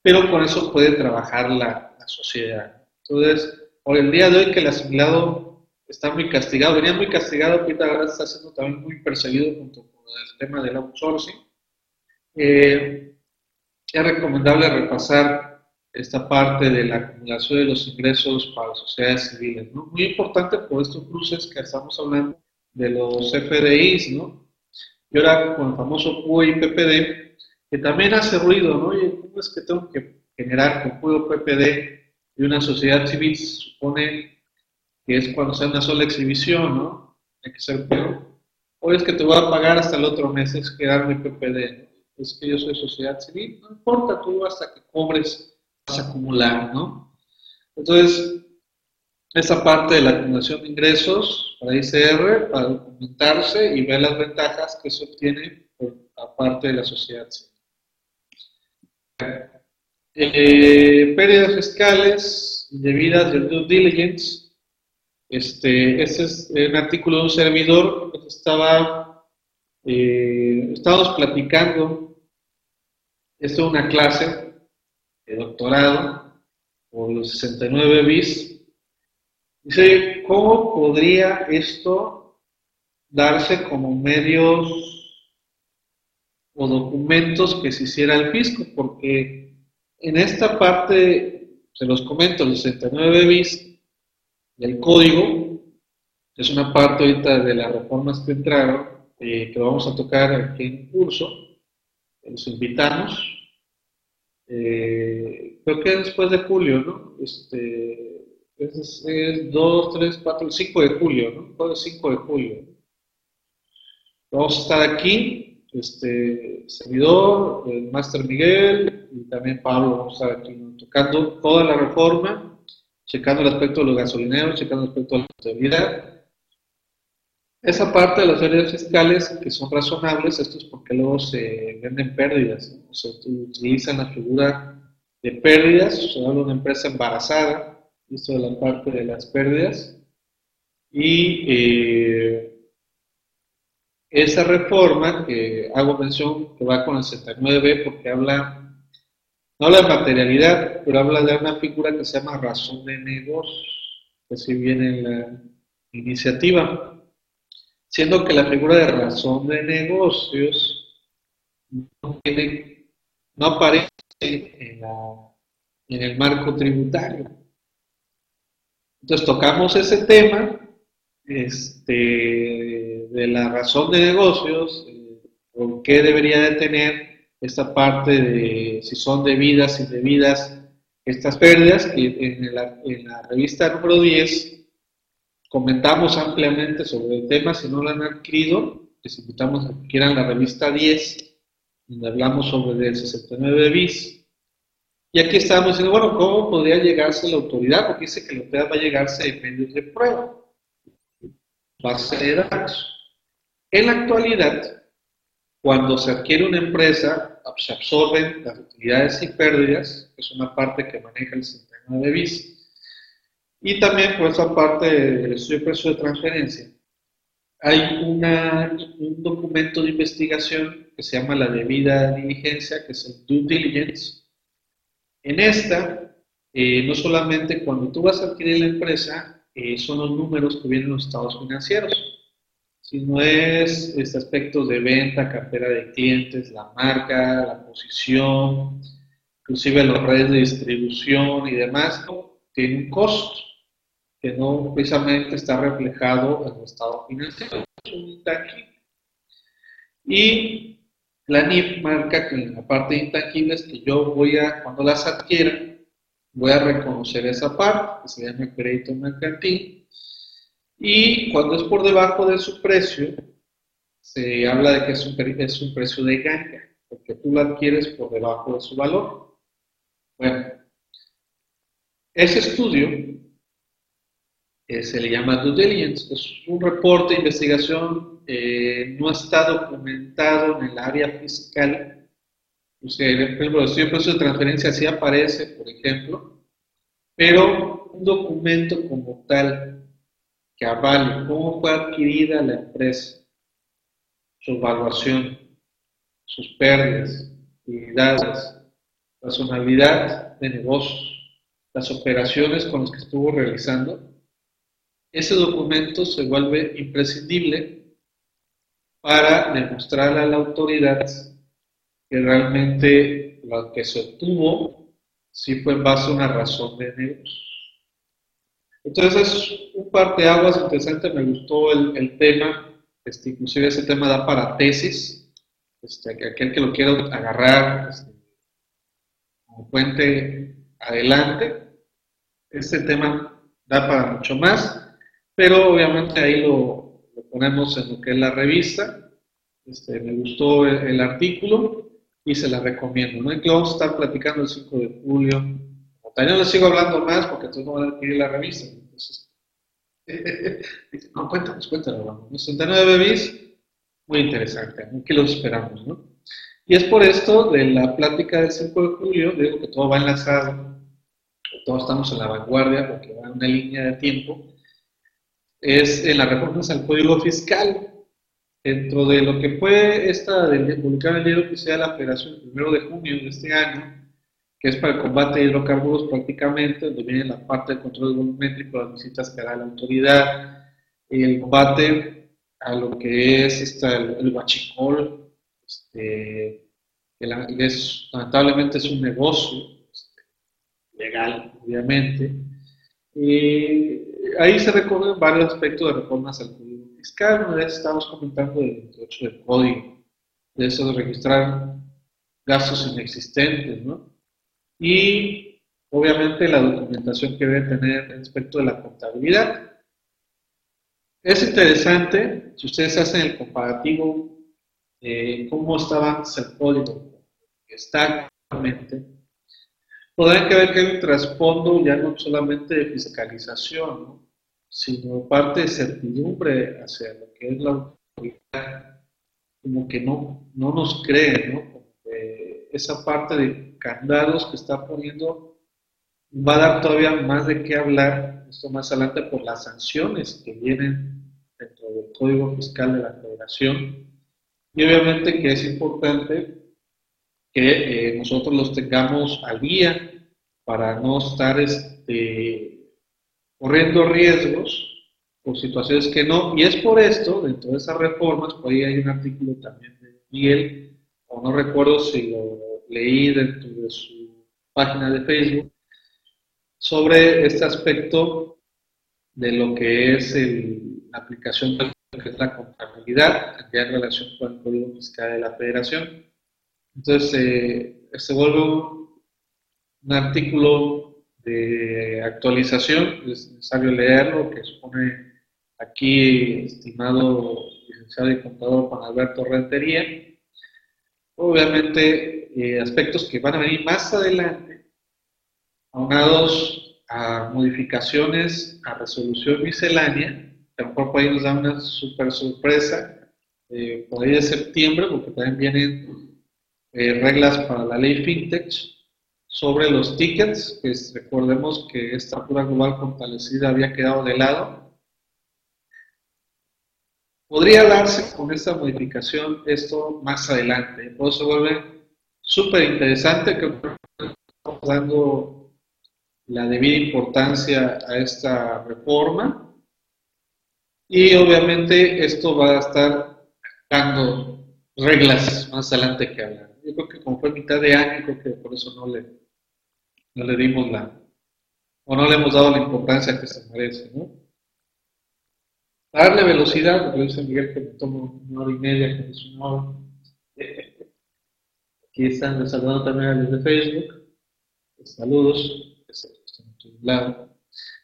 pero con eso puede trabajar la, la sociedad. Entonces, por el día de hoy que el asimilado está muy castigado, venía muy castigado, ahorita está siendo también muy perseguido junto con el tema del outsourcing. Eh, es recomendable repasar esta parte de la acumulación de los ingresos para sociedades civiles, ¿no? Muy importante por estos cruces que estamos hablando de los FDIs, ¿no? Y ahora con el famoso PUI PPD, que también hace ruido, ¿no? Oye, ¿cómo es que tengo que generar con PUI PPD y una sociedad civil se supone que es cuando sea una sola exhibición, ¿no? Hay que ser peor. O es que te voy a pagar hasta el otro mes, es quedarme PPD. Es que yo soy sociedad civil, no importa, tú hasta que cobres vas a acumular, ¿no? Entonces, esa parte de la acumulación de ingresos para ICR, para documentarse y ver las ventajas que se obtiene por parte de la sociedad civil. Eh, pérdidas fiscales debidas del due diligence. Este, este es un artículo de un servidor que estaba, eh, estábamos platicando, esto es una clase de doctorado por los 69 bis. Dice, ¿cómo podría esto darse como medios o documentos que se hiciera el fisco? Porque en esta parte, se los comento, los 69 bis del código, es una parte ahorita de las reformas que entraron, eh, que vamos a tocar aquí en curso, los invitamos. Eh, creo que después de julio, ¿no? Este, es, 2, 3, 4, 5 de julio, ¿no? 5 de julio. Vamos a estar aquí este servidor, el Máster Miguel y también Pablo vamos a estar aquí tocando toda la reforma, checando el aspecto de los gasolineros, checando el aspecto de la utilidad. Esa parte de las áreas fiscales que son razonables, esto es porque luego se venden pérdidas, o sea, utilizan la figura de pérdidas, se habla de una empresa embarazada, esto de la parte de las pérdidas, y eh, esa reforma que hago mención que va con el 69 porque habla, no habla de materialidad, pero habla de una figura que se llama razón de negocio, que así viene en la iniciativa, siendo que la figura de razón de negocios no aparece en, en el marco tributario. Entonces tocamos ese tema, este, de la razón de negocios, eh, por qué debería de tener esta parte de si son debidas, indebidas estas pérdidas, que en la, en la revista número 10 comentamos ampliamente sobre el tema. Si no lo han adquirido, les invitamos a que quieran la revista 10, donde hablamos sobre el 69 bis. Y aquí estábamos diciendo, bueno, ¿cómo podría llegarse la autoridad? Porque dice que la autoridad va a llegarse de medios de prueba, base de datos. En la actualidad, cuando se adquiere una empresa, se absorben las utilidades y pérdidas, que es una parte que maneja el 69 bis. Y también por esa parte del estudio de precio de transferencia, hay una, un documento de investigación que se llama la debida diligencia, que es el due diligence. En esta, eh, no solamente cuando tú vas a adquirir la empresa, eh, son los números que vienen en los estados financieros, sino es este aspecto de venta, cartera de clientes, la marca, la posición, inclusive las redes de distribución y demás, tiene un costo que no precisamente está reflejado en el estado financiero. Y la NIF marca que en la parte de intangibles que yo voy a, cuando las adquiera, voy a reconocer esa parte, que se llama crédito mercantil, y cuando es por debajo de su precio, se habla de que es un, es un precio de ganga, porque tú la adquieres por debajo de su valor. Bueno, ese estudio se le llama due diligence, es un reporte de investigación, eh, no está documentado en el área fiscal. O sea, por ejemplo, el estudio de de transferencia sí aparece, por ejemplo, pero un documento como tal avale cómo fue adquirida la empresa, su evaluación, sus pérdidas, utilidades, razonabilidad de negocios, las operaciones con las que estuvo realizando, ese documento se vuelve imprescindible para demostrar a la autoridad que realmente lo que se obtuvo sí fue en base a una razón de negocio. Entonces es un par de aguas interesante, me gustó el, tema, este, inclusive ese tema da para tesis, este, aquel que lo quiera agarrar este, como puente adelante, este tema da para mucho más pero obviamente ahí lo, ponemos en lo que es la revista. Este, me gustó el, artículo y se la recomiendo. ¿no? Vamos a estar platicando el 5 de julio. También les sigo hablando más porque entonces no van a adquirir la revista. Entonces, no, cuéntanos, cuéntanos. 69 bis, muy interesante. Aquí lo esperamos. ¿no? Y es por esto de la plática del 5 de julio, digo que todo va enlazado, todos estamos en la vanguardia porque va en una línea de tiempo es en las reformas al Código Fiscal. Dentro de lo que fue esta de publicar el diario oficial la Federación el primero de junio de este año, que es para el combate de hidrocarburos prácticamente, donde viene la parte del control volumétrico, las visitas que hará la autoridad, el combate a lo que es esta, el, huachicol, este, que es, lamentablemente es un negocio este, legal, obviamente, ahí se recorren varios aspectos de reformas al Código Fiscal. Una vez estamos comentando del 28 del Código, de eso de registrar gastos inexistentes, ¿no? Y obviamente la documentación que debe tener respecto de la contabilidad. Es interesante, si ustedes hacen el comparativo cómo estaba el código está actualmente, podrán que ver que hay un trasfondo ya no solamente de fiscalización, sino parte de certidumbre hacia lo que es la autoridad, como que no, no nos cree, ¿no? Esa parte de candados que está poniendo va a dar todavía más de qué hablar, esto más adelante, por las sanciones que vienen dentro del Código Fiscal de la Federación. Y obviamente que es importante que eh, nosotros los tengamos al día para no estar este, corriendo riesgos por situaciones que no. Y es por esto, dentro de esas reformas, por ahí hay un artículo también de Miguel, o no recuerdo si lo leí dentro de su página de Facebook, sobre este aspecto de lo que es la aplicación de lo que es la contabilidad en relación con el Código Fiscal de la Federación. Entonces, eh, se vuelve un, artículo de actualización, es necesario leerlo, que supone aquí, estimado licenciado y contador Juan Alberto Rentería. Obviamente, eh, aspectos que van a venir más adelante, aunados a modificaciones a resolución miscelánea, a lo ahí nos da una super sorpresa, eh, por ahí de septiembre, porque también vienen eh, reglas para la ley FinTech sobre los tickets, que recordemos que esta pura global fortalecida había quedado de lado. Podría darse con esta modificación esto más adelante, por eso vuelve súper interesante, que estamos dando la debida importancia a esta reforma y obviamente esto va a estar dando reglas más adelante que hablar. Yo creo que como fue mitad de año, creo que por eso no le, no le dimos la, o no le hemos dado la importancia que se merece, ¿no? Darle velocidad, porque dice Miguel que me tomo una hora y media, que es una hora. Aquí están saludando también a los de Facebook. Saludos.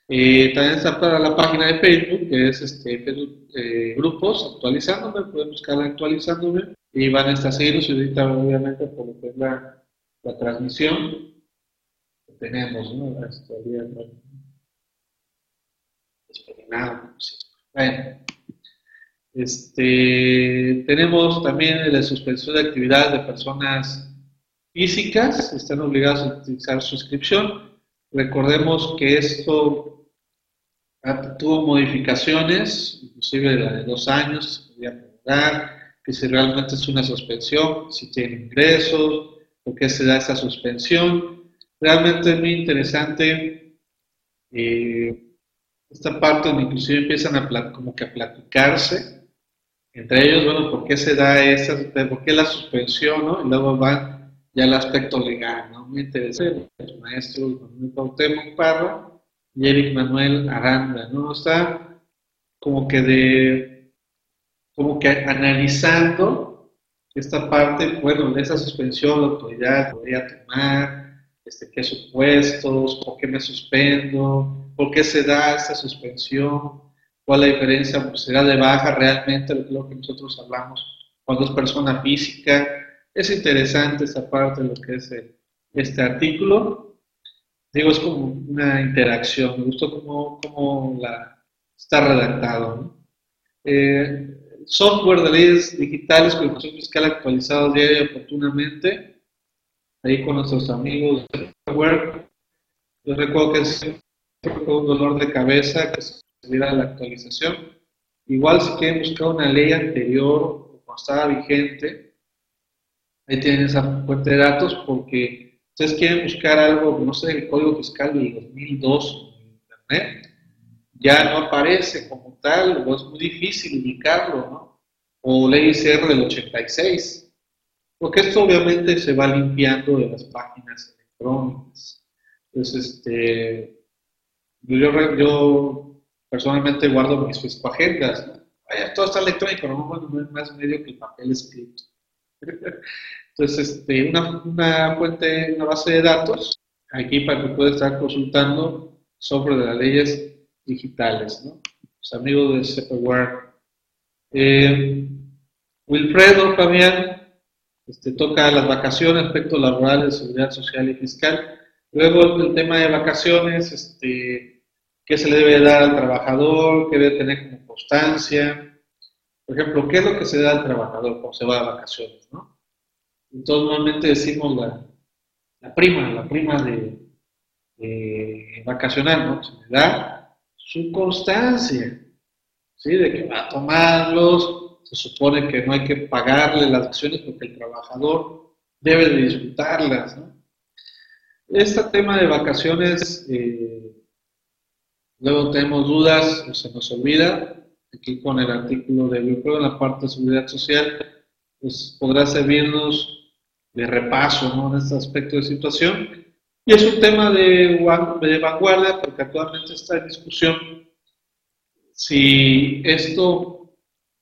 Eh, también está para la página de Facebook, que es este, Facebook eh, Grupos, actualizándome, pueden buscar actualizándome y van a estar seguidos y ahorita obviamente por lo que es la, la transmisión que tenemos, ¿no? Hasta el día nada, bueno, este, tenemos también la suspensión de actividades de personas físicas, están obligados a utilizar suscripción. Recordemos que esto tuvo modificaciones, inclusive la de dos años, se podía prorrogar, que si realmente es una suspensión, si tiene ingresos, por qué se da esa suspensión. Realmente es muy interesante eh, esta parte donde inclusive empiezan a como que a platicarse entre ellos, bueno, ¿por qué se da esa, por qué la suspensión, ¿no? Y luego van ya al aspecto legal, ¿no? Muy interesante, maestros Manuel Cuauhtémoc Parra y Eric Manuel Aranda, ¿no? Está como que de, como que analizando esta parte, bueno, de esa suspensión la autoridad podría tomar, este, qué supuestos, por qué me suspendo, por qué se da esa suspensión, cuál es la diferencia, pues, será de baja realmente lo que nosotros hablamos cuando es persona física. Es interesante esa parte de lo que es este artículo. Digo, es como una interacción, me gustó cómo, cómo la, está redactado. Eh, software de leyes digitales con información fiscal actualizado diario oportunamente ahí con nuestros amigos de software. Yo recuerdo que es un dolor de cabeza que se diera la actualización. Igual si quieren buscar una ley anterior, cuando estaba vigente, ahí tienen esa fuente de datos porque ustedes quieren buscar algo, no sé, el código fiscal del 2002 en internet, ya no aparece como tal, o es muy difícil ubicarlo, ¿no? O ley ICR del 86 porque esto obviamente se va limpiando de las páginas electrónicas. Entonces, este, yo, personalmente guardo mis fiscoagendas. ¿no? Todo está electrónico, no, no es más medio que el papel escrito. Entonces, este, una, una fuente, una base de datos, aquí para que pueda estar consultando sobre las leyes digitales, ¿no? Los amigos de CPWare. Eh, Wilfredo, Fabián, este, toca las vacaciones, aspectos laborales, seguridad social y fiscal. Luego el tema de vacaciones, este, qué se le debe dar al trabajador, qué debe tener como constancia. Por ejemplo, ¿qué es lo que se da al trabajador cuando se va de vacaciones? ¿no? Entonces normalmente decimos la, la prima, la prima de, de vacacional, ¿no? Se le da su constancia, ¿sí? De que va a tomarlos, se supone que no hay que pagarle las acciones porque el trabajador debe de disfrutarlas. Este tema de vacaciones, eh, luego tenemos dudas o se nos olvida. Aquí con el artículo de Biocro en la parte de seguridad social, pues podrá servirnos de repaso ¿no? en este aspecto de situación. Y es un tema de, de vanguardia porque actualmente está en discusión si esto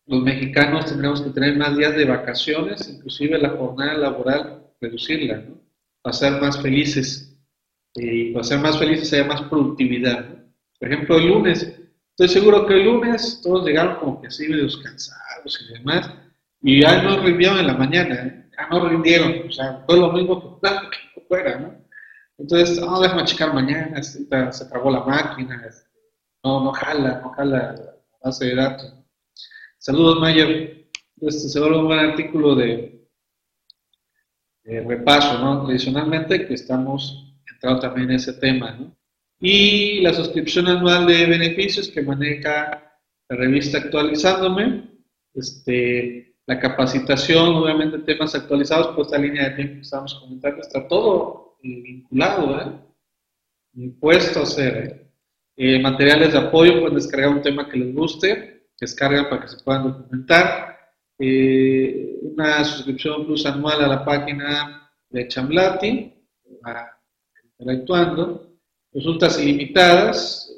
los mexicanos tendremos que tener más días de vacaciones, inclusive la jornada laboral, reducirla, ¿no? Para ser más felices. Y para ser más felices haya más productividad. Por ejemplo, el lunes, Estoy seguro que el lunes todos llegaron como que así medio cansados y demás, y ya no rindieron en la mañana, ¿eh? ya no rindieron, o sea, fue lo mismo que, que fuera, ¿no? Entonces, no, déjame checar mañana, se acabó la máquina, este, no, no jala, no jala la base de datos. Saludos, Mayer. Este se vuelve un buen artículo de, repaso, ¿no? Tradicionalmente que estamos entrando también en ese tema, ¿no? Y la suscripción anual de beneficios que maneja la revista Actualizándome, este, la capacitación, obviamente temas actualizados, pues esta línea de tiempo que estamos comentando, está todo eh, vinculado, ¿eh? Impuesto a hacer, ¿eh? Eh, materiales de apoyo, pueden descargar un tema que les guste, descargan para que se puedan documentar. Eh, una suscripción plus anual a la página de Chamlati, para interactuando. Consultas ilimitadas,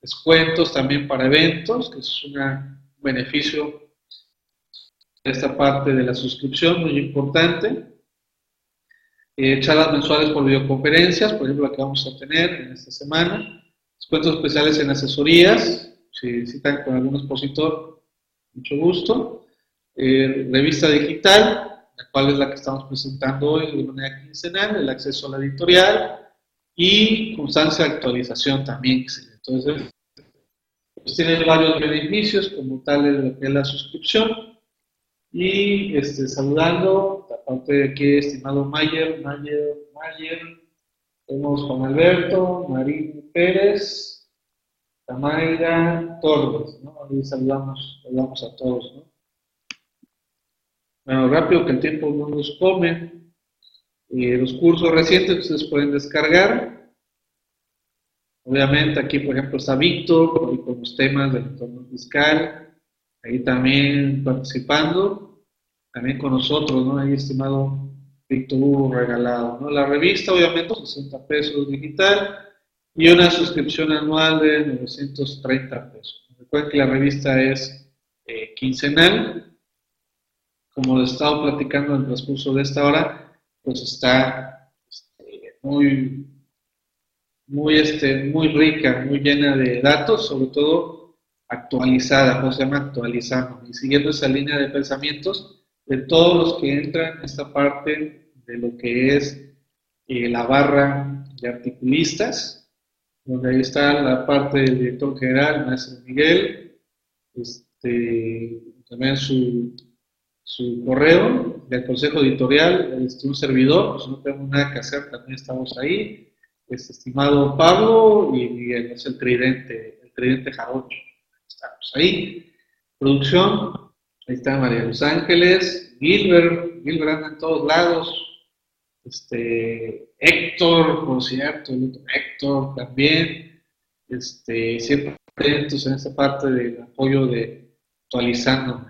descuentos también para eventos, que es un beneficio de esta parte de la suscripción, muy importante. Eh, charlas mensuales por videoconferencias, por ejemplo, la que vamos a tener en esta semana Descuentos especiales en asesorías, si citan con algún expositor, mucho gusto. Eh, revista digital, la cual es la que estamos presentando hoy de manera quincenal, el acceso a la editorial y constancia de actualización también. Entonces, pues tiene varios beneficios, como tal es lo que la suscripción. Y este, saludando, aparte de aquí, estimado Mayer, Mayer, Mayer, tenemos Juan Alberto, Marín Pérez, Tamaira Torres, ¿no? Ahí saludamos, saludamos a todos, ¿no? Bueno, rápido que el tiempo no nos come. Los cursos recientes ustedes pueden descargar. Obviamente aquí, por ejemplo, está Víctor con los temas del entorno fiscal. Ahí también participando. También con nosotros, ¿no? Ahí, estimado Víctor regalado. ¿no? La revista, obviamente, 60 pesos digital y una suscripción anual de 930 pesos. Recuerden que la revista es eh, quincenal. Como les he estado platicando en el transcurso de esta hora, pues está este, muy, muy, este, muy rica, muy llena de datos, sobre todo actualizada, ¿cómo se llama? Actualizando. Y siguiendo esa línea de pensamientos, de todos los que entran en esta parte de lo que es eh, la barra de articulistas, donde ahí está la parte del director general, maestro Miguel, este, también su, su correo del consejo editorial, este, un servidor, pues no tenemos nada que hacer, también estamos ahí, este, estimado Pablo y Miguel, es el tridente, el tridente jarocho, estamos ahí. Producción, Ahí está María Los Ángeles, Gilbert, Gilbert anda en todos lados. Este, Héctor, por cierto, Héctor también. Este, siempre atentos en esta parte del apoyo de actualizando.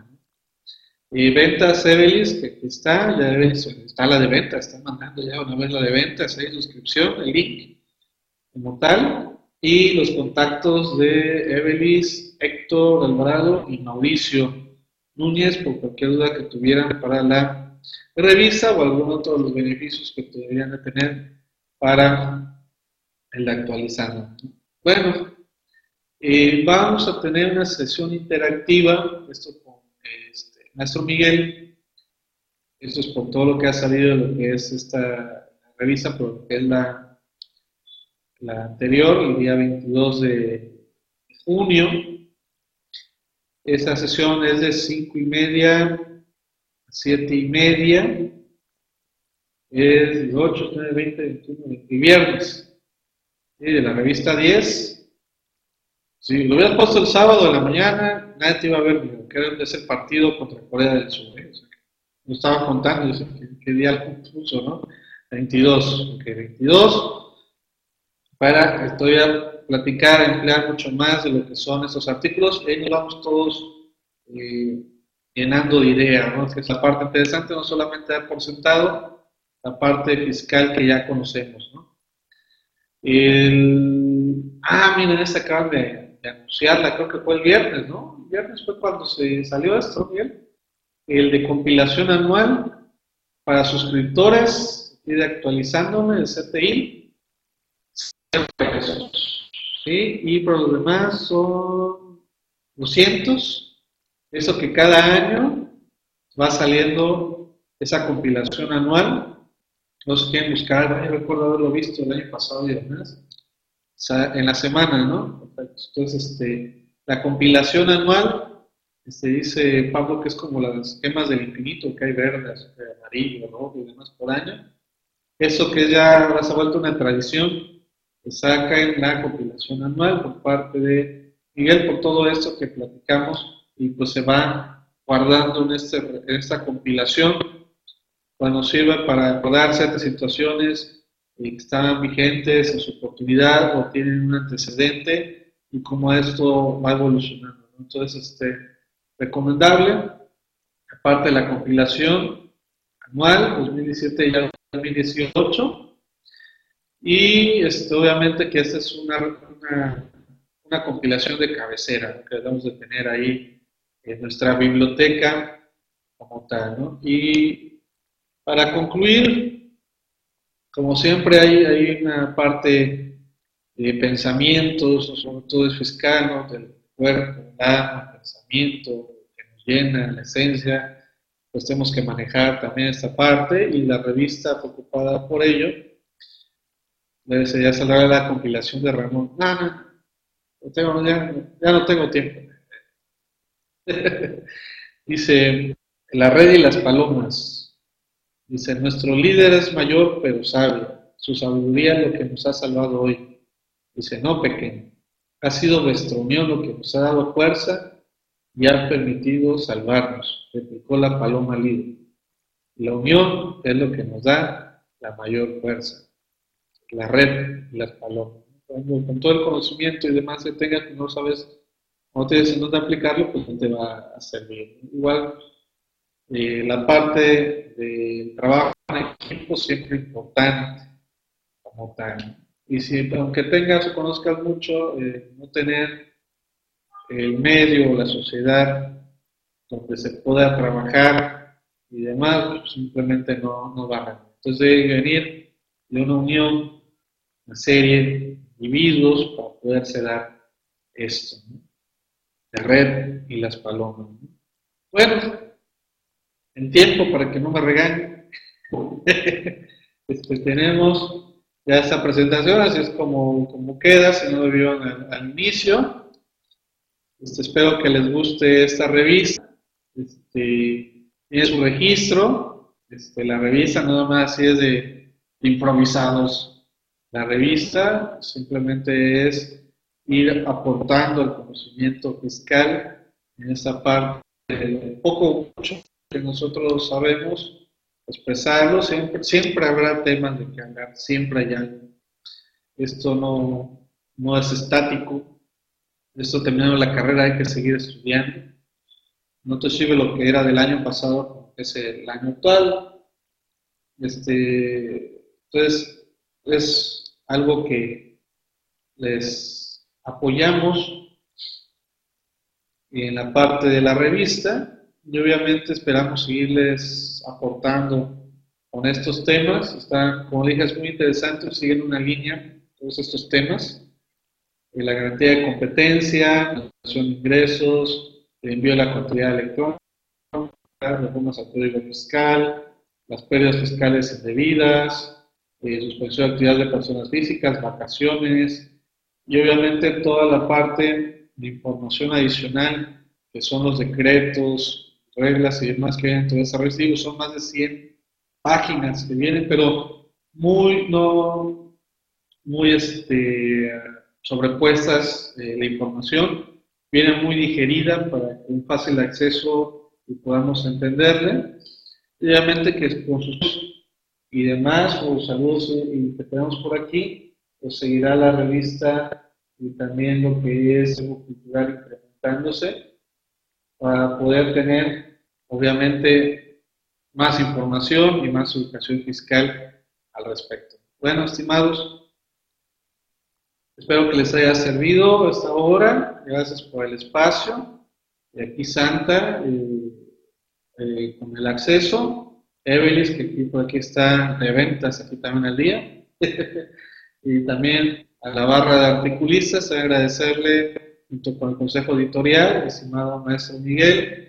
Y ventas Evelis, que está, ya debe, está la de ventas, están mandando ya una vez la de ventas, hay suscripción, el link como tal, y los contactos de Evelis, Héctor Alvarado y Mauricio Núñez por cualquier duda que tuvieran para la revista o algún otro de los beneficios que deberían de tener para el actualizado. Bueno, eh, vamos a tener una sesión interactiva, esto con este, Maestro Miguel, esto es por todo lo que ha salido de lo que es esta revista, pero que es la, la anterior, el día 22 de junio, esa sesión es de 5 y media a 7 y media. Es 8, 9, 20, 21, 20, viernes. Y de la revista 10. Si lo hubieras puesto el sábado de la mañana, nadie te iba a ver, que era ese partido contra Corea del Sur. ¿eh? no estaba contando, ¿qué, día el puso, no? 22, ok, 22. Para, estoy a platicar, emplear mucho más de lo que son estos artículos, y ahí nos vamos todos eh, llenando de ideas, ¿no? Que es la parte interesante, no solamente dar por sentado la parte fiscal que ya conocemos, ¿no? El, ah, miren, esta acaban de, anunciarla, creo que fue el viernes, ¿no? El viernes fue cuando se salió esto, bien. El de compilación anual para suscriptores y de actualizándome el CTI. ¿sí? Y por lo demás son 200, eso que cada año va saliendo esa compilación anual. No sé quién buscar, yo recuerdo haberlo visto el año pasado y demás, en la semana, ¿no? Entonces, este, la compilación anual, este, dice Pablo que es como las gemas del infinito, que hay verde, amarillo, rojo y demás por año. Eso que ya se ha vuelto una tradición, se saca en la compilación anual por parte de Miguel por todo esto que platicamos y pues se va guardando en, este, en esta compilación. Cuando sirve para recordar ciertas situaciones que están vigentes en su oportunidad o tienen un antecedente y cómo esto va evolucionando. Entonces, este, recomendable, aparte de la compilación anual, 2017 y 2018, y este, obviamente que esta es una, una, compilación de cabecera que debemos de tener ahí nuestra biblioteca como tal. ¿no? Y para concluir, como siempre hay, hay una parte de pensamientos, sobre todo es fiscal, del cuerpo, del alma, pensamiento que nos llena, la esencia, pues tenemos que manejar también esta parte y la revista preocupada por ello ya saldrá la compilación de Ramón. No, ya, no tengo tiempo. Dice, la red y las palomas. Dice, nuestro líder es mayor pero sabio. Su sabiduría es lo que nos ha salvado hoy. Dice, no pequeño. Ha sido vuestra unión lo que nos ha dado fuerza y ha permitido salvarnos. Replicó la paloma líder. La unión es lo que nos da la mayor fuerza la red y las palomas. Con todo el conocimiento y demás que tengas, no sabes, no tienes en dónde aplicarlo, pues no te va a servir. Igual, eh, la parte del trabajo en equipo siempre importante, como tal. Y si, aunque tengas o conozcas mucho, eh, no tener el medio o la sociedad donde se pueda trabajar y demás, pues simplemente no, no van a. Entonces debe venir de una unión una serie de individuos para poderse dar esto. De red y las palomas. Bueno, en tiempo para que no me regañen, este, tenemos ya esta presentación, así es como, como queda, si no lo vieron al, inicio. Este, espero que les guste esta revista. Este, tiene su registro, este, la revista nada más así es de improvisados la revista simplemente es ir aportando el conocimiento fiscal en esta parte, poco mucho que nosotros sabemos, expresarlo, siempre, siempre habrá temas de que hablar, siempre hay algo. Esto no, no es estático, esto terminando la carrera hay que seguir estudiando. No te sirve lo que era del año pasado, es el año actual. Este, entonces, es algo que les apoyamos en la parte de la revista y obviamente esperamos seguirles aportando con estos temas. Está, como dije, es muy interesante, siguen una línea todos estos temas. La garantía de competencia, la de ingresos, el envío de la contabilidad electrónica, reformas al código fiscal, las pérdidas fiscales indebidas, eh, suspensión de actividades de personas físicas, vacaciones y obviamente toda la parte de información adicional que son los decretos, reglas y demás que vienen en todo esa revista. son más de 100 páginas que vienen, pero muy, no, muy este, sobrepuestas eh, la información. Viene muy digerida para un fácil acceso y podamos entenderle. obviamente que con sus y demás, o saludos y que tenemos por aquí, seguirá la revista y también lo que es el cultural incrementándose para poder tener, obviamente, más información y más educación fiscal al respecto. Bueno, estimados, espero que les haya servido esta hora. Gracias por el espacio. Y aquí Santa, eh, eh, con el acceso. Evelis, que aquí, por aquí está de ventas, aquí también al día. y también a la barra de articulistas, agradecerle junto con el consejo editorial, estimado maestro Miguel,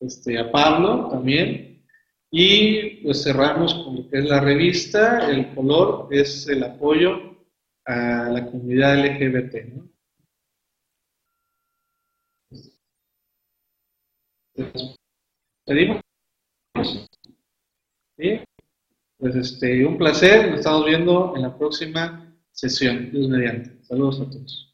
este, a Pablo también. Y pues cerramos con lo que es la revista. El color es el apoyo a la comunidad LGBT. Pedimos. ¿Sí? Pues este, un placer. Nos estamos viendo en la próxima sesión. Dios mediante. Saludos a todos.